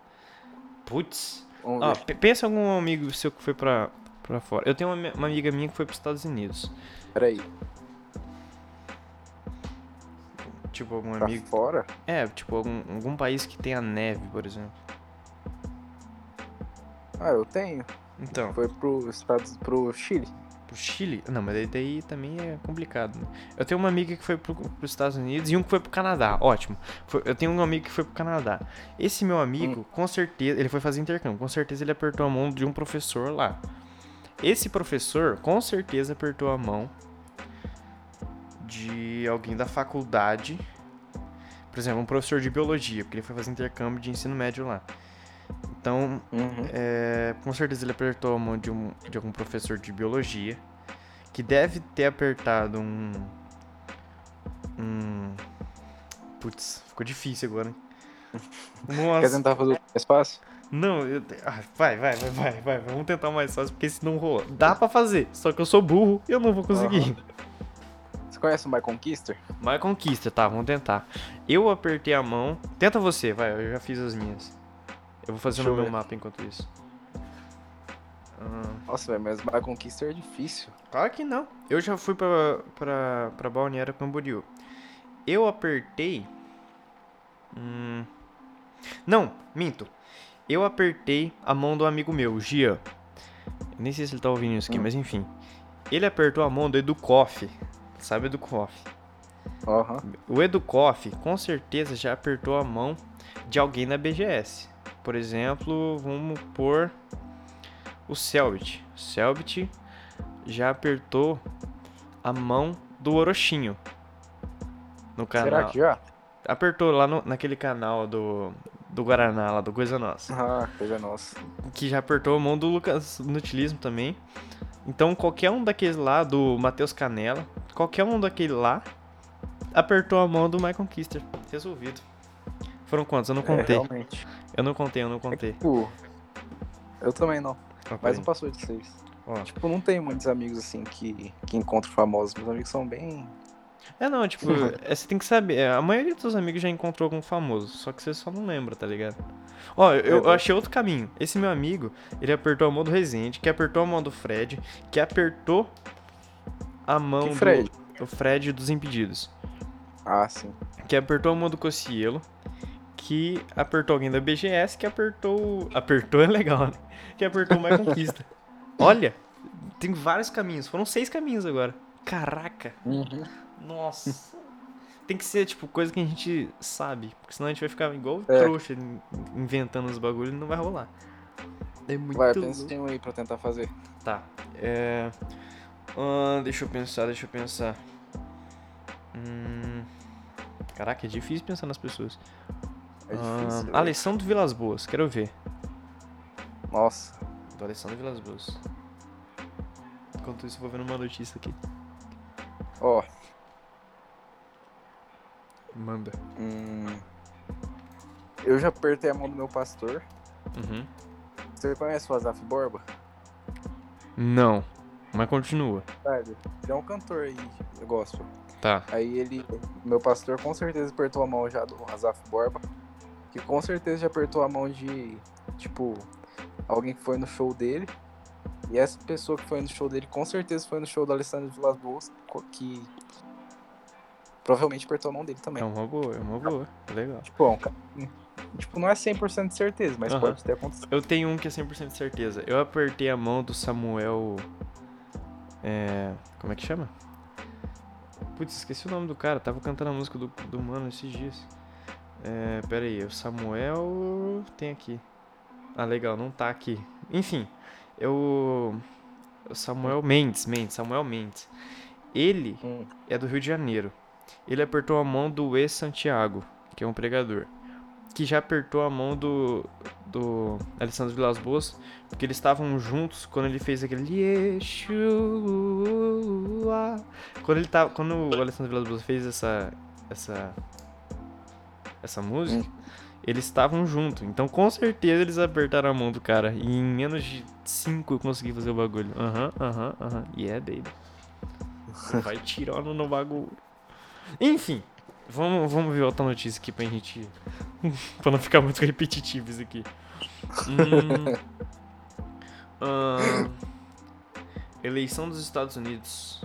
Putz. Ó, pensa em algum amigo seu que foi pra, pra fora. Eu tenho uma, uma amiga minha que foi pros Estados Unidos. Peraí. Tipo, algum Pra amigo. fora? É, tipo, algum, algum país que tenha neve, por exemplo. Ah, eu tenho. Então, Foi pro Estados. pro Chile. pro Chile. Não, mas daí, daí também é complicado, né? Eu tenho uma amiga que foi pro, pros Estados Unidos e um que foi pro Canadá. Ótimo. Foi- eu tenho um amigo que foi pro Canadá. Esse meu amigo, com certeza, ele foi fazer intercâmbio. Com certeza ele apertou a mão de um professor lá. esse professor com certeza apertou a mão de alguém da faculdade. Por exemplo, um professor de biologia, porque ele foi fazer intercâmbio de ensino médio lá. Então, Uhum. é, com certeza ele apertou a mão de, um, de algum professor de biologia, que deve ter apertado um. Um. Putz, ficou difícil agora, hein? Quer Nossa. tentar fazer o mais fácil? Não, eu, ah, vai, vai, vai, vai, vai. Vamos tentar mais fácil, porque se não rola. Dá pra fazer, só que eu sou burro e eu não vou conseguir. Você conhece o My Conquister? Mas conquista, tá, vamos tentar. Eu apertei a mão. Tenta você, vai, eu já fiz as minhas. Eu vou fazer eu meu mapa enquanto isso. Ah, Nossa, velho, mas My Conquister é difícil. claro que não. Eu já fui pra, pra, pra Balneário Camboriú. Eu apertei. Hum, não, minto. Eu apertei a mão do amigo meu, o Gian. Eu nem sei se ele tá ouvindo isso aqui, Hum. mas enfim. Ele apertou a mão do Educoff. Sabe Educoff? Aham. O Educoff com certeza já apertou a mão de alguém na BGS. Por exemplo, vamos pôr o Selbit. O Selbit já apertou a mão do Orochinho. No canal. Será que já? Apertou lá no- naquele canal do, do Guaraná, lá do Coisa Nossa. Ah, coisa nossa. Que já apertou a mão do Lucas Nutilismo também. Então qualquer um daqueles lá, do Matheus Canela, qualquer um daquele lá, apertou a mão do My Conquister. Resolvido. Foram quantos? Eu não É, contei. realmente. eu não contei, eu não contei. Tipo, eu também não. Ó, Mas não passou de seis. Tipo, não tenho muitos amigos assim que, que encontro famosos. Meus amigos são bem. É não, tipo, é, você tem que saber. é, A maioria dos seus amigos já encontrou algum famoso, só que você só não lembra, tá ligado? Ó, eu, eu achei outro caminho. Esse meu amigo, ele apertou a mão do Rezende, que apertou a mão do Fred, que apertou a mão Que Fred? do do Fred dos Impedidos. Ah, sim. que apertou a mão do Cocielo, que apertou alguém da BGS, que apertou. Apertou é legal, né? Que apertou My Conquista. Olha, tem vários caminhos. Foram seis caminhos agora. Caraca, Uhum. nossa. Tem que ser, tipo, coisa que a gente sabe. Porque senão a gente vai ficar igual É. trouxa in- inventando os bagulhos e não vai rolar. É muito Vai, pensa um aí pra tentar fazer. Tá. É. ahn, deixa eu pensar, deixa eu pensar. Hum, Caraca, é difícil pensar nas pessoas. É Ah, difícil. velho. Alessandro Vilas Boas, quero ver. Nossa. Do Alessandro Vilas Boas. Enquanto isso, eu vou vendo uma notícia aqui. Ó. Manda. hum, eu já apertei a mão do meu pastor. Uhum. Você conhece o Azaf Borba? Não, mas continua. Sabe? Ele é um cantor aí, eu gosto. Tá. Aí ele, meu pastor com certeza apertou a mão já do Azaf Borba, que com certeza já apertou a mão de, tipo, alguém que foi no show dele. E essa pessoa que foi no show dele com certeza foi no show do Alessandro Vilas Boas, que provavelmente apertou a mão dele também. É uma boa, é uma boa. Legal. Tipo, é um tipo, não é 100% de certeza, mas Aham. pode ter acontecido. Eu tenho um que é 100% de certeza. Eu apertei a mão do Samuel. É. Como é que chama? Putz, esqueci o nome do cara. Tava cantando a música do, do mano esses dias. É. Pera aí, o Samuel. Tem aqui. Ah, legal, não tá aqui. Enfim, eu. O Samuel Mendes, Mendes, Samuel Mendes. Ele Hum, é do Rio de Janeiro. Ele apertou a mão do E Santiago, que é um pregador. Que já apertou a mão do, do Alessandro Vilas Boas, porque eles estavam juntos quando ele fez aquele Yeshua. Quando ele tava, quando o Alessandro Vilas Boas fez essa essa essa música, eles estavam juntos. Então com certeza eles apertaram a mão do cara e em menos de 5 eu consegui fazer o bagulho. Aham, aham, aham. Yeah, baby. Vai tirando no bagulho. Enfim, vamos, vamos ver outra notícia aqui pra gente. pra não ficar muito repetitivo isso aqui. Hum, ahn, eleição dos Estados Unidos.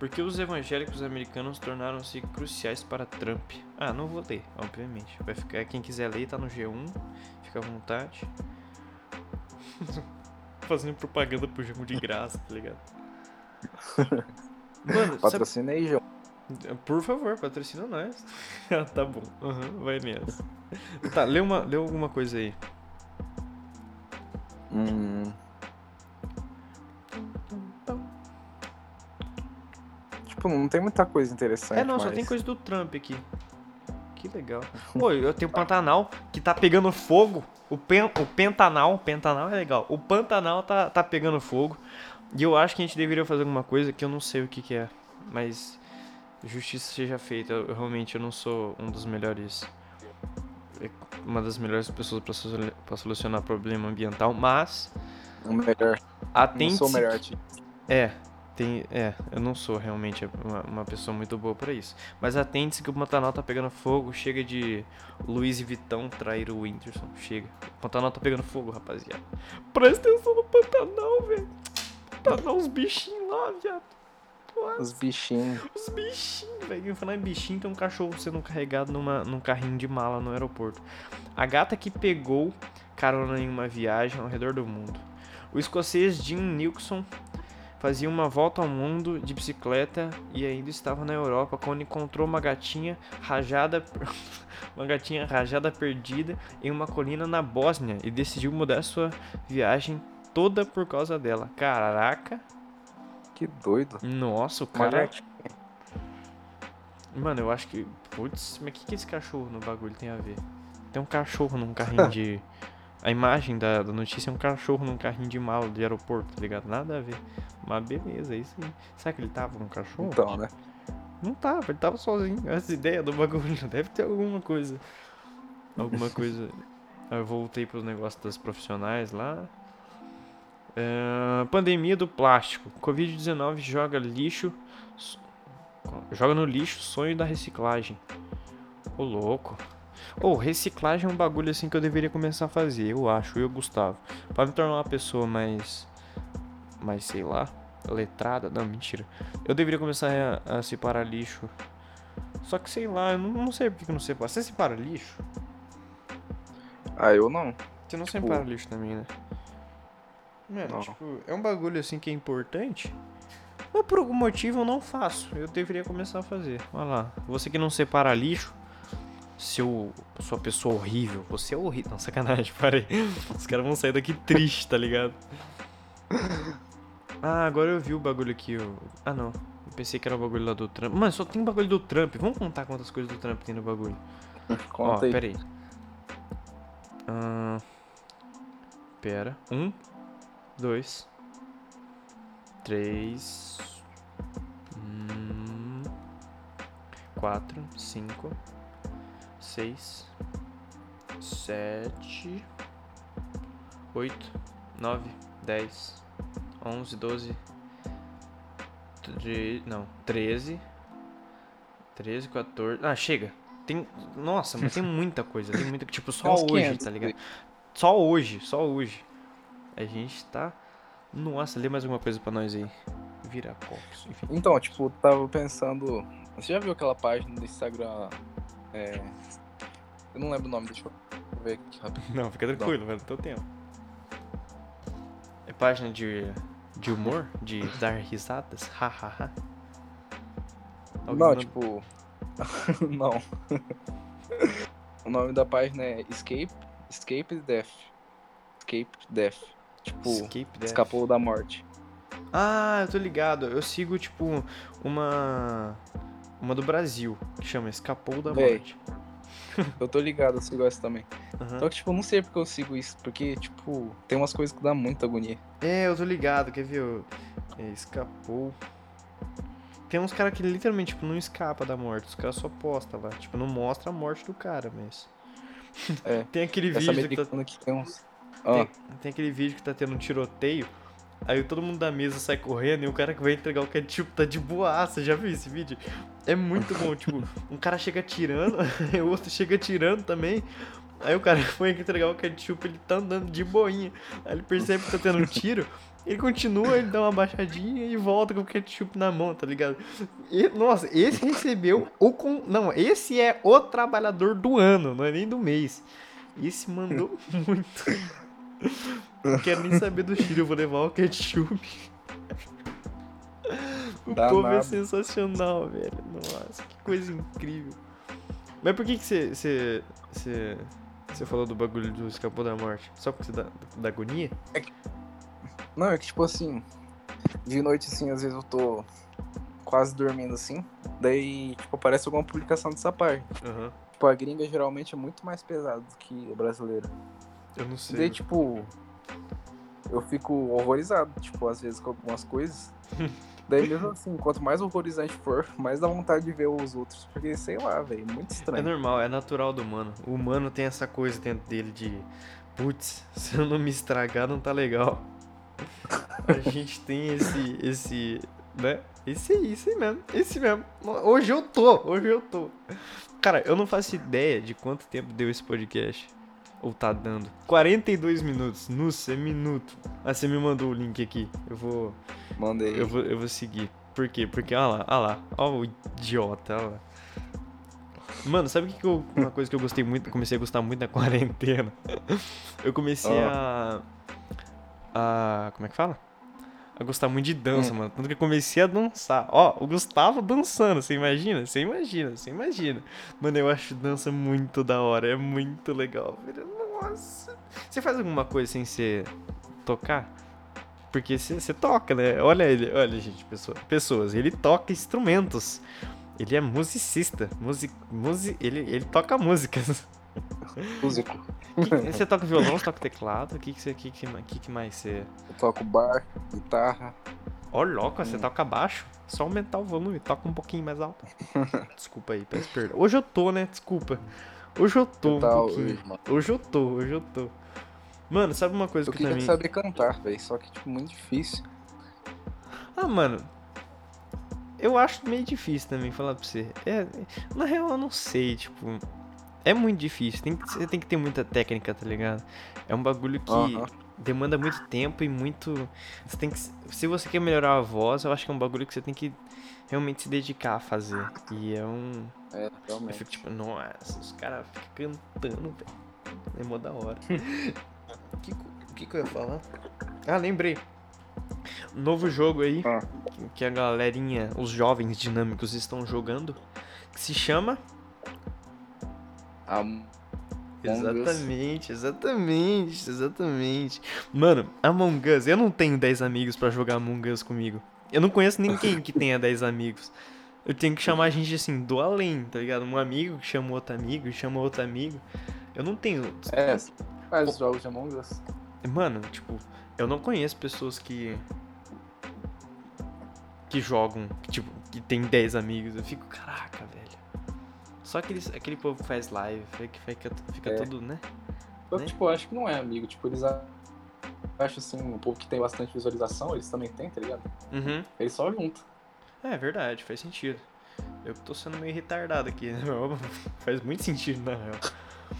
Por que os evangélicos americanos tornaram-se cruciais para Trump? Ah, não vou ler, obviamente. Vai ficar, quem quiser ler tá no G1, fica à vontade. Fazendo propaganda pro G1 de graça, tá ligado? Mano, sabe, patrocina aí, João. por favor, patrocina nós. ah, tá bom. Aham, vai nessa. Tá, lê, uma, lê alguma coisa aí. Hum, tipo, não tem muita coisa interessante. É, não, só mas- tem coisa do Trump aqui. Que legal. Pô, eu tenho o Pantanal que tá pegando fogo. O, pen, o Pentanal, Pentanal é legal. O Pantanal tá, tá pegando fogo. E eu acho que a gente deveria fazer alguma coisa que eu não sei o que, que é. Mas justiça seja feita. Eu, realmente eu não sou um dos melhores. Uma das melhores pessoas pra solucionar problema ambiental. Mas O melhor. Não atente. sou o melhor. tipo. É, tem, é, eu não sou realmente uma, uma pessoa muito boa pra isso. Mas atente-se que o Pantanal tá pegando fogo, chega de Luiz e Vitão trair o Whindersson, chega. O Pantanal tá pegando fogo, rapaziada. Presta atenção no Pantanal, velho. Pantanal, os bichinhos lá, viado. Nossa, Os bichinhos. os bichinhos, velho. Falar em bichinho, tem um cachorro sendo carregado numa, num carrinho de mala no aeroporto. A gata que pegou carona em uma viagem ao redor do mundo. O escocês Jim Nilsson fazia uma volta ao mundo de bicicleta e ainda estava na Europa quando encontrou uma gatinha rajada uma gatinha rajada perdida em uma colina na Bósnia e decidiu mudar sua viagem toda por causa dela. Caraca, Que doido. nossa, o cara. Mano, eu acho que. Putz, mas o que, que esse cachorro no bagulho tem a ver? Tem um cachorro num carrinho de. A imagem da, da notícia é um cachorro num carrinho de mala de aeroporto, tá ligado? Nada a ver. Mas beleza, é isso aí. Será que ele tava com um cachorro? Então, né? Não tava, ele tava sozinho. Essa ideia do bagulho deve ter alguma coisa. Alguma coisa. Eu voltei pros negócios das profissionais lá. É, pandemia do plástico. Covid-19 joga lixo. Joga no lixo sonho da reciclagem. Ô louco. Ô, reciclagem é um bagulho assim que eu deveria começar a fazer, eu acho, eu, Gustavo. Pra me tornar uma pessoa mais. Mais, sei lá, letrada. Não, mentira. Eu deveria começar a, a separar lixo. Só que sei lá, eu não, não sei por que que eu não separo. Você separa lixo? Ah, eu não. Você não Tipo- separa lixo também, né? Mano, Não. tipo, é um bagulho assim que é importante. Mas por algum motivo eu não faço. Eu deveria começar a fazer. Olha lá. Você que não separa lixo. Seu, sua pessoa horrível. Você é horrível. Não, sacanagem, parei. Os caras vão sair daqui triste, tá ligado? Ah, agora eu vi o bagulho aqui. ó. Ah, não. Eu pensei que era o bagulho lá do Trump. Mano, só tem bagulho do Trump. Vamos contar quantas coisas do Trump tem no bagulho. Ó, Conta aí. pera aí. Pera. Um, dois, três, hum, quatro, cinco, seis, sete, oito, nove, dez, onze, doze, tre... não, treze, treze, 14. Ah, chega. Tem, nossa, mas tem muita coisa, tem muita, tipo, só hoje, 500 tá ligado? Só hoje, só hoje. A gente tá. Nossa, lê mais alguma coisa pra nós aí. Vira copos, enfim. Então, tipo, tava pensando. Você já viu aquela página do Instagram? É. Eu não lembro o nome, deixa eu ver aqui rapidinho. Não, fica tranquilo, vai no teu tempo. É página de, de humor? De dar risadas? Hahaha. Não, manda- tipo. não. o nome da página é Escape. Escape Death. Escape Death. Tipo, Escape Death. escapou da morte. Ah, eu tô ligado. Eu sigo, tipo, uma. Uma do Brasil, que chama Escapou da Véi. Morte. Eu tô ligado, eu sigo essa também. Aham. Só que, tipo, eu não sei porque eu sigo isso. Porque, tipo, tem umas coisas que dá muita agonia. É, eu tô ligado, quer ver? É, escapou. Tem uns caras que literalmente, tipo, não escapa da morte. Os caras só postam lá. Tipo, não mostra a morte do cara, mas. É. tem aquele vídeo que tá, que tem uns. Ah, tem, tem aquele vídeo que tá tendo um tiroteio. Aí todo mundo da mesa sai correndo e o cara que vai entregar o ketchup tá de boaça. Já viu esse vídeo? É muito bom, tipo, um cara chega atirando, aí o outro chega atirando também. Aí o cara foi entregar o ketchup, ele tá andando de boinha. Aí ele percebe que tá tendo um tiro, ele continua, ele dá uma baixadinha e volta com o ketchup na mão, tá ligado? E, nossa, esse recebeu o com... Não, esse é o trabalhador do ano, não é nem do mês. Esse mandou muito. Não quero nem saber do tiro, eu vou levar o ketchup. O povo é sensacional, velho. Nossa, que coisa incrível. Mas por que que você você falou do bagulho do escapou da morte? Só porque você dá da agonia? Não, é que, tipo assim. De noite, assim, às vezes eu tô quase dormindo assim. Daí, tipo, aparece alguma publicação dessa parte. Aham. Tipo, a gringa geralmente é muito mais pesada do que a brasileira. Eu não sei. Daí, tipo, eu fico horrorizado, tipo, às vezes com algumas coisas. Daí, mesmo assim, quanto mais horrorizante for, mais dá vontade de ver os outros. Porque, sei lá, velho, muito É estranho. normal, é natural do humano. O humano tem essa coisa dentro dele de. Putz, se eu não me estragar, não tá legal. A gente tem esse. esse. né? Esse aí, esse aí mesmo. Esse mesmo. Hoje eu tô, hoje eu tô. Cara, eu não faço ideia de quanto tempo deu esse podcast. Ou tá dando. 42 minutos. Nossa, é minuto. Ah, você me mandou o link aqui. Eu vou. Mandei. Eu vou, eu vou seguir. Por quê? Porque, olha lá, olha lá. Olha o idiota, olha lá. Mano, sabe o que, que eu, uma coisa que eu gostei muito, comecei a gostar muito na quarentena? Eu comecei a. A. Como é que fala? A gostar muito de dança, mano. Tanto que eu comecei a dançar. Ó, o Gustavo dançando, você imagina? Você imagina, você imagina. Mano, eu acho dança muito da hora, é muito legal. Nossa. Você faz alguma coisa sem ser tocar? Porque você toca, né? Olha ele, olha, gente, pessoa, pessoas. Ele toca instrumentos. Ele é musicista. Music, musi, ele, ele toca músicas. Músico. Você toca violão, você toca teclado? O que que, você, que, que, que que mais você. Eu toco bar, guitarra. Ó, louco, você Hum. toca baixo? Só aumentar o volume, toca um pouquinho mais alto. Desculpa aí, peço perdão. Hoje eu tô, né? Desculpa. Hoje eu tô um tal, pouquinho. Hoje eu tô, hoje eu tô. Mano, sabe uma coisa Eu que queria também. saber cantar, velho. Só que, tipo, muito difícil. Ah, mano. Eu acho meio difícil também falar pra você. É, na real, eu não sei, tipo. É muito difícil. Tem que, você tem que ter muita técnica, tá ligado? É um bagulho que demanda muito tempo e muito. Você tem que. Se você quer melhorar a voz, eu acho que é um bagulho que você tem que realmente se dedicar a fazer. E é um. É, Eu realmente. fico tipo, nossa, os caras ficam cantando, velho. É mó da hora. O que, que que eu ia falar? Ah, lembrei. Novo jogo aí, Ah. que- que a galerinha, os jovens dinâmicos estão jogando, que se chama... Us. Exatamente, exatamente, exatamente. Mano, Among Us, eu não tenho 10 amigos pra jogar Among Us comigo. Eu não conheço ninguém que tenha 10 amigos. Eu tenho que chamar gente assim, do além, tá ligado? Um amigo que chama outro amigo, chama outro amigo. Eu não tenho. É, faz os jogos de Among Us. Mano, tipo, eu não conheço pessoas que. que jogam, que, tipo, que tem 10 amigos. Eu fico, caraca, velho. Só aqueles, aquele povo que faz live, que fica, fica É. tudo, né? Que, Né? tipo, eu acho que não é amigo. Tipo, eles acham assim, um povo que tem bastante visualização, eles também têm, tá ligado? Uhum. Eles só juntam. É verdade, faz sentido. Eu tô sendo meio retardado aqui, né? faz muito sentido, na real.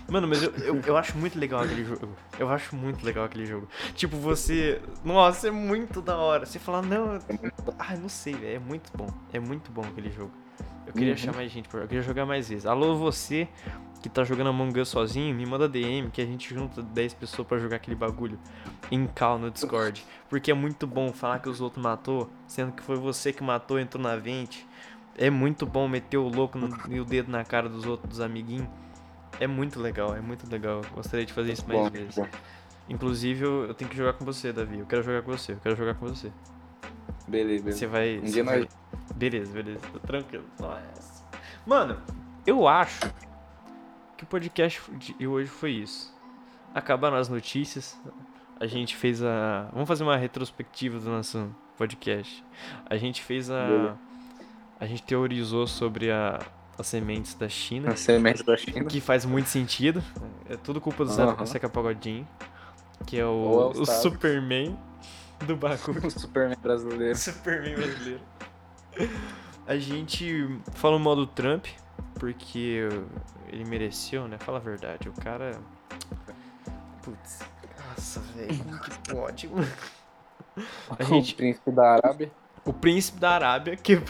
Mano, mas eu, eu, eu acho muito legal aquele jogo. Eu acho muito legal aquele jogo. Tipo, você. Nossa, é muito da hora. Você fala, não. eu- Ah, não sei, velho. É muito bom. É muito bom aquele jogo. Eu queria Uhum. chamar mais gente, eu queria jogar mais vezes. Alô, você que tá jogando Among Us sozinho, me manda DM que a gente junta 10 pessoas pra jogar aquele bagulho em cal no Discord. Porque é muito bom falar que os outros matou, sendo que foi você que matou, entrou na vente. É muito bom meter o louco no, e o dedo na cara dos outros dos amiguinhos. É muito legal, é muito legal. Gostaria de fazer isso mais Bom, vezes. bom. Inclusive, eu, eu tenho que jogar com você, Davi. Eu quero jogar com você, eu quero jogar com você. Beleza, beleza. Você vai. Um dia vai- nós- Beleza, beleza. Tô tranquilo. Nossa. Mano, eu acho que o podcast de hoje foi isso. Acabaram as notícias. A gente fez a. Vamos fazer uma retrospectiva do nosso podcast. A gente fez a. A gente teorizou sobre a, as sementes da China. A semente da China. Que faz muito sentido. É tudo culpa do Aham. Zeca Pagodinho. Que é o, é o. Superman do bagulho. O Superman brasileiro. Superman brasileiro. A gente falou mal do Trump, porque ele mereceu, né? Fala a verdade, o cara. Putz, nossa, velho, como que pode, mano? A gente- O príncipe da Arábia. O príncipe da Arábia que.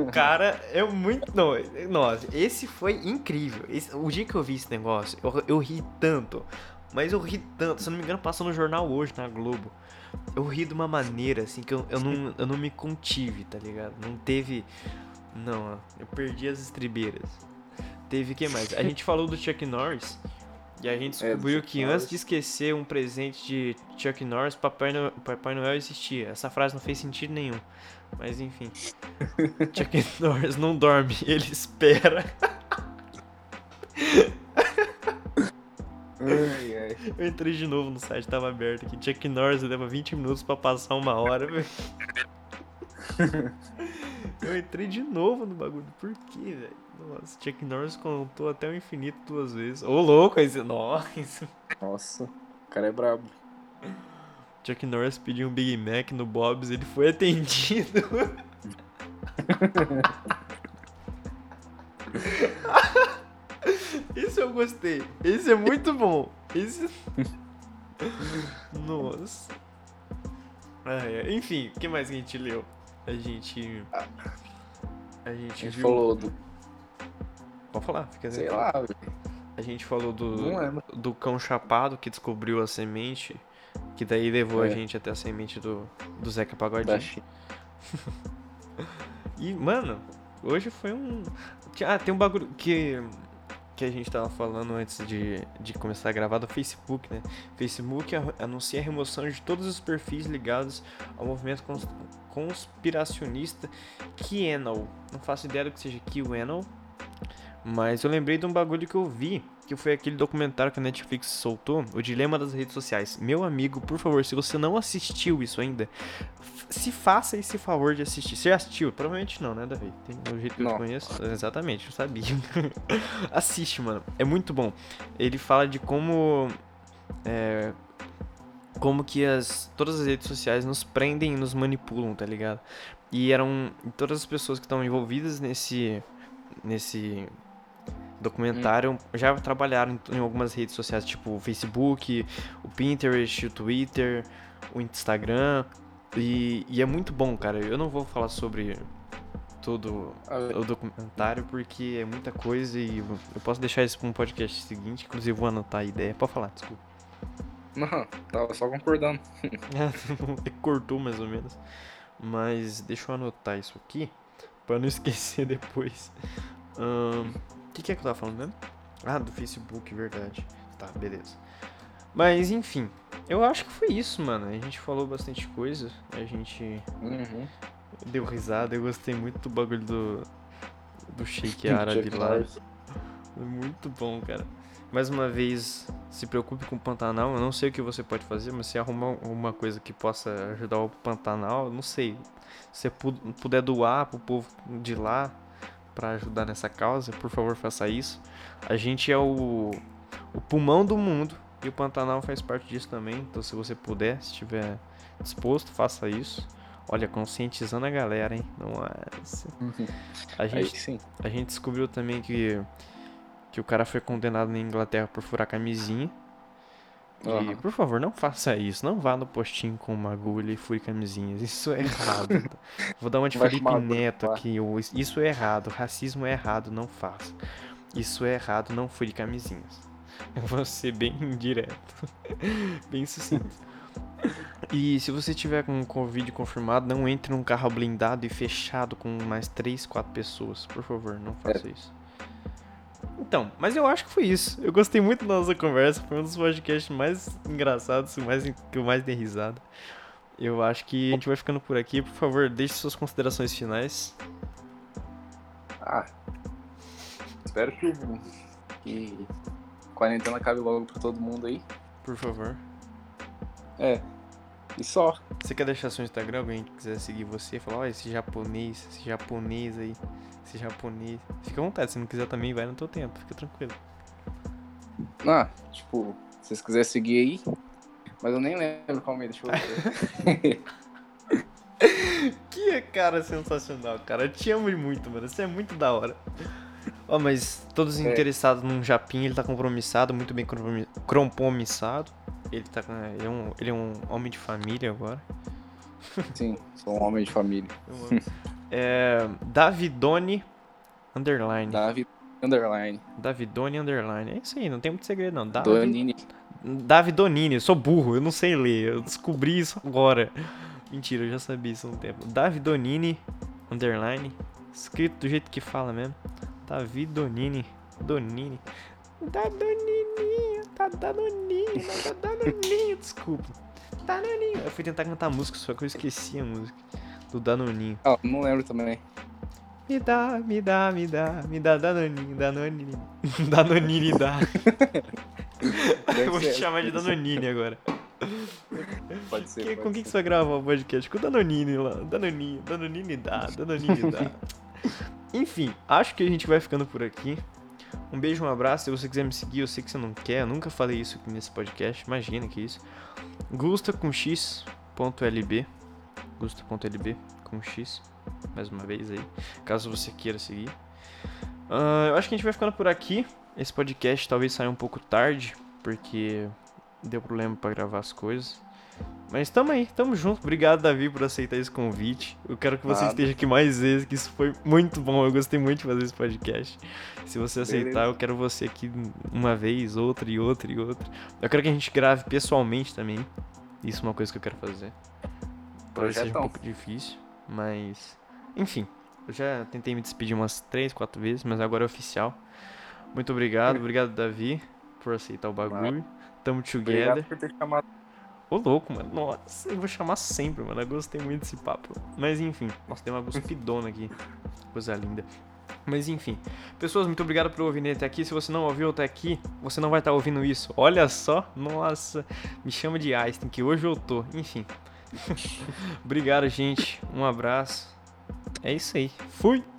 o cara é muito. Não, nossa, esse foi incrível. Esse- o dia que eu vi esse negócio, eu, eu ri tanto. Mas eu ri tanto, se não me engano, passou no jornal hoje, na Globo. Eu ri de uma maneira, assim, que eu, eu, não, eu não me contive, tá ligado? Não teve. Não, eu perdi as estribeiras. Teve que mais? A gente falou do Chuck Norris. E a gente É, descobriu Chuck que Norris. antes de esquecer um presente de Chuck Norris, Papai Noel, Papai Noel existia. Essa frase não fez sentido nenhum. Mas enfim. Chuck Norris não dorme, ele espera. Ai, ai. Eu entrei de novo no site, tava aberto aqui. Chuck Norris leva 20 minutos pra passar uma hora, velho. Eu entrei de novo no bagulho. Por quê, velho? Nossa, Chuck Norris contou até o infinito duas vezes. Ô, louco, esse. Nossa. Nossa, o cara é brabo. Chuck Norris pediu um Big Mac no Bob's, ele foi atendido. eu gostei. Esse é muito bom. Esse. Nossa. Ah, é. Enfim, o que mais que a gente leu? A gente. A A gente, gente viu. falou do. Pode falar, fica Sei lá, velho. A gente falou do, do cão chapado que descobriu a semente, que daí levou a É. gente até a semente do, do Zeca Pagodinho. E, mano, hoje foi um. Ah, tem um bagulho que. Que a gente tava falando antes de, de começar a gravar do Facebook, né? Facebook anuncia a remoção de todos os perfis ligados ao movimento cons- conspiracionista QAnon. Não faço ideia do que seja QAnon, mas eu lembrei de um bagulho que eu vi, que foi aquele documentário que a Netflix soltou, O Dilema das Redes Sociais. Meu amigo, por favor, se você não assistiu isso ainda, se faça esse favor de assistir. Você assistiu? Provavelmente não, né, Davi? Tem o jeito que eu Não. conheço. Exatamente, eu sabia. Assiste, mano. É muito bom. Ele fala de como. É, como que as todas as redes sociais nos prendem e nos manipulam, tá ligado? E eram todas as pessoas que estão envolvidas nesse nesse documentário já trabalharam em, algumas redes sociais, tipo o Facebook, o Pinterest, o Twitter, o Instagram. E, e é muito bom, cara. Eu não vou falar sobre todo o documentário porque é muita coisa e eu posso deixar isso para um podcast seguinte. Inclusive, vou anotar a ideia. Pode falar, desculpa. Não, tava só concordando. É Cortou mais ou menos. Mas deixa eu anotar isso aqui pra não esquecer depois. Ahn, O que, que é que eu tava falando mesmo? Ah, do Facebook, verdade. Tá, beleza. Mas enfim, eu acho que foi isso, mano. A gente falou bastante coisa. A gente Uhum. deu risada. Eu gostei muito do bagulho do, do shake árabe lá. Muito bom, cara. Mais uma vez, se preocupe com o Pantanal. Eu não sei o que você pode fazer, mas se arrumar uma coisa que possa ajudar o Pantanal, eu não sei. Se você pu- puder doar pro povo de lá pra ajudar nessa causa, por favor, faça isso. A gente é o, o pulmão do mundo e o Pantanal faz parte disso também. Então, se você puder, se estiver disposto, faça isso. Olha, conscientizando a galera, hein? Nossa. A Aí gente sim. a gente descobriu também que, que o cara foi condenado na Inglaterra por furar camisinha. E, por favor, não faça isso. Não vá no postinho com uma agulha e fure camisinhas. Isso é errado. Vou dar uma de Vai Felipe Neto aqui. Isso é errado. Racismo é errado. Não faça. Isso é errado. Não fure camisinhas. Eu vou ser bem direto. bem sucinto. E se você tiver com Covid confirmado, não entre num carro blindado e fechado com mais 3, 4 pessoas. Por favor, não faça isso. Então, mas eu acho que foi isso. Eu gostei muito da nossa conversa. Foi um dos podcasts mais engraçados, mais, que eu mais dei risada. Eu acho que a gente vai ficando por aqui. Por favor, deixe suas considerações finais. Ah. Espero que, que quarentena acabe logo pra todo mundo aí. Por favor. É. E só. Você quer deixar seu Instagram? Alguém que quiser seguir você? Falar, ó, esse japonês, esse japonês aí, esse japonês. Fica à vontade, se não quiser também, vai no teu tempo, fica tranquilo. Ah, tipo, se vocês quiserem seguir aí. Mas eu nem lembro qual é, deixa eu ver. Que cara sensacional, cara. Eu te amo muito, mano. Você é muito da hora. Ó, mas todos É. interessados num japinho, ele tá compromissado, muito bem compromi- compromissado. Ele, tá, ele, é um, ele é um homem de família agora. Sim, sou um homem de família. É, Davidone Underline. Davi Underline. Davidone Underline. É isso aí, não tem muito segredo não. Davi, Donini. Davidonini, eu sou burro, eu não sei ler. Eu descobri isso agora. Mentira, eu já sabia isso há um tempo. Davidonini Underline. Escrito do jeito que fala mesmo. Davidonini. Donini. Dadonini. Danoninho, Danoninho, desculpa. Danoninho. Eu fui tentar cantar música, só que eu esqueci a música. Do Danoninho. Ah, não lembro também. Me dá, me dá, me dá, me dá Danoninho, Danoninho. Danonine dá. Eu vou te chamar de. Danonine agora. Pode ser. Que- pode com quem que você vai gravar o podcast? Com o Danonine lá. Danonine, Danonine dá, Danonine dá. Enfim, acho que a gente vai ficando por aqui. Um beijo, um abraço. Se você quiser me seguir, eu sei que você não quer. Eu nunca falei isso aqui nesse podcast. Imagina que isso. Gusta com x.lb. Gusta.lb com x. Mais uma vez aí. Caso você queira seguir. Ah, eu acho que a gente vai ficando por aqui. Esse podcast talvez saia um pouco tarde. Porque deu problema pra gravar as coisas. Mas tamo aí, tamo junto. Obrigado, Davi, por aceitar esse convite. Eu quero que você Nada. esteja aqui mais vezes, que isso foi muito bom. Eu gostei muito de fazer esse podcast. Se você aceitar, Beleza. eu quero você aqui uma vez, outra e outra e outra. Eu quero que a gente grave pessoalmente também. Isso é uma coisa que eu quero fazer. Talvez seja um pouco difícil, mas. Enfim, eu já tentei me despedir umas três, quatro vezes, mas agora é oficial. Muito obrigado, obrigado, Davi, por aceitar o bagulho. Tamo together. Obrigado por ter chamado. Ô louco, mano. Nossa, eu vou chamar sempre, mano. Eu gostei muito desse papo. Mas enfim, nossa, tem uma guspidona aqui. Coisa linda. Mas enfim. Pessoas, muito obrigado por ouvirem até aqui. Se você não ouviu até aqui, você não vai estar ouvindo isso. Olha só. Nossa. Me chama de Einstein, que hoje eu tô. Enfim. obrigado, gente. Um abraço. É isso aí. Fui!